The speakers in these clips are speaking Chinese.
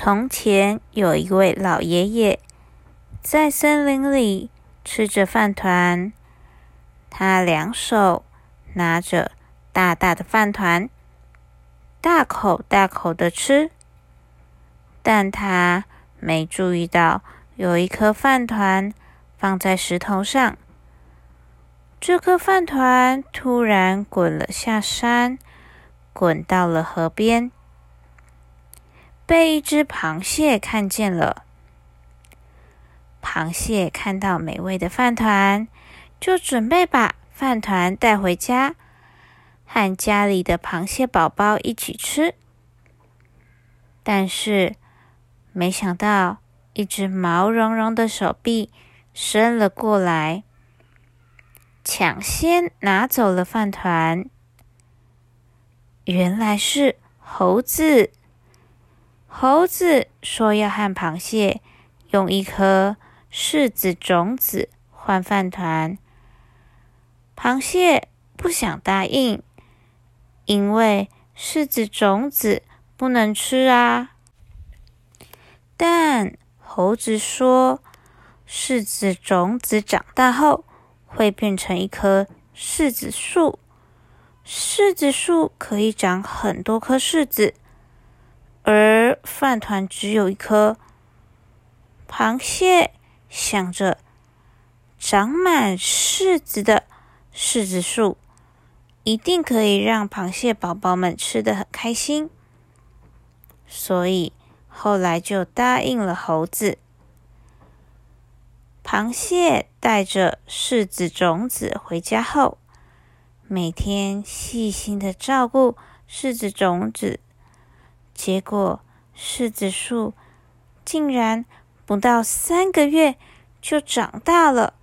从前有一位老爷爷，在森林里吃着饭团。他两手拿着大大的饭团，大口大口的吃。但他没注意到，有一颗饭团放在石头上。这颗饭团突然滚了下山，滚到了河边。被一只螃蟹看见了。螃蟹看到美味的饭团，就准备把饭团带回家，和家里的螃蟹宝宝一起吃。但是，没想到一只毛茸茸的手臂伸了过来，抢先拿走了饭团。原来是猴子。猴子说要和螃蟹用一颗柿子种子换饭团，螃蟹不想答应，因为柿子种子不能吃啊。但猴子说，柿子种子长大后会变成一棵柿子树，柿子树可以长很多棵柿子。而饭团只有一颗。螃蟹想着，长满柿子的柿子树一定可以让螃蟹宝宝们吃的很开心，所以后来就答应了猴子。螃蟹带着柿子种子回家后，每天细心的照顾柿子种子。结果，柿子树竟然不到三个月就长大了，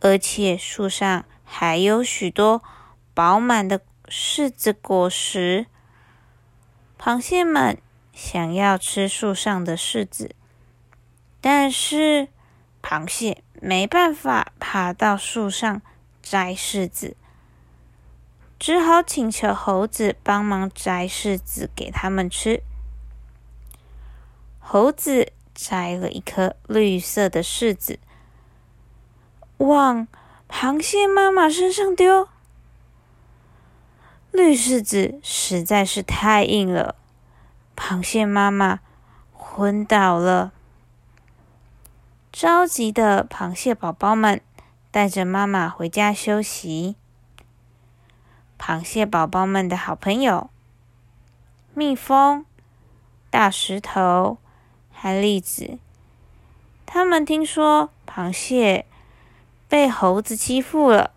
而且树上还有许多饱满的柿子果实。螃蟹们想要吃树上的柿子，但是螃蟹没办法爬到树上摘柿子。只好请求猴子帮忙摘柿子给他们吃。猴子摘了一颗绿色的柿子，往螃蟹妈妈身上丢。绿柿子实在是太硬了，螃蟹妈妈昏倒了。着急的螃蟹宝宝们带着妈妈回家休息。螃蟹宝宝们的好朋友——蜜蜂、大石头和栗子，他们听说螃蟹被猴子欺负了，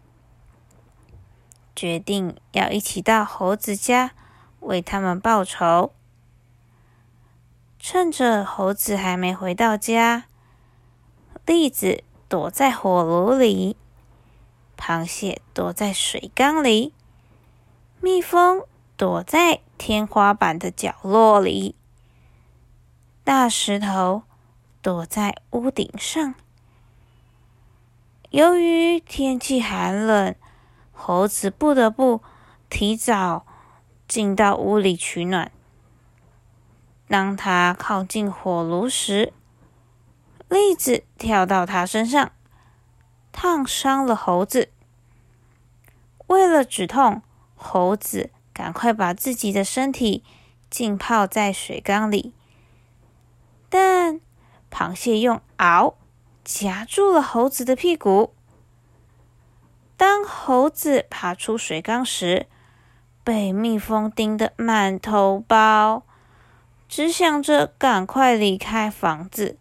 决定要一起到猴子家为他们报仇。趁着猴子还没回到家，栗子躲在火炉里，螃蟹躲在水缸里。蜜蜂躲在天花板的角落里，大石头躲在屋顶上。由于天气寒冷，猴子不得不提早进到屋里取暖。当他靠近火炉时，栗子跳到他身上，烫伤了猴子。为了止痛。猴子赶快把自己的身体浸泡在水缸里，但螃蟹用螯夹住了猴子的屁股。当猴子爬出水缸时，被蜜蜂叮得满头包，只想着赶快离开房子。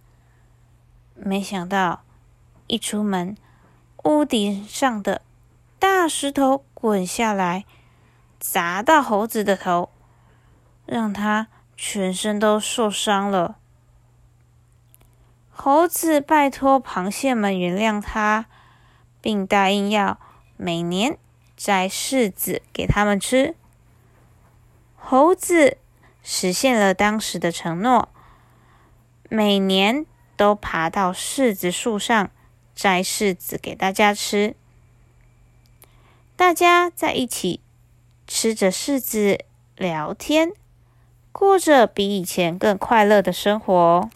没想到一出门，屋顶上的大石头滚下来。砸到猴子的头，让他全身都受伤了。猴子拜托螃蟹们原谅他，并答应要每年摘柿子给他们吃。猴子实现了当时的承诺，每年都爬到柿子树上摘柿子给大家吃。大家在一起。吃着柿子聊天，过着比以前更快乐的生活。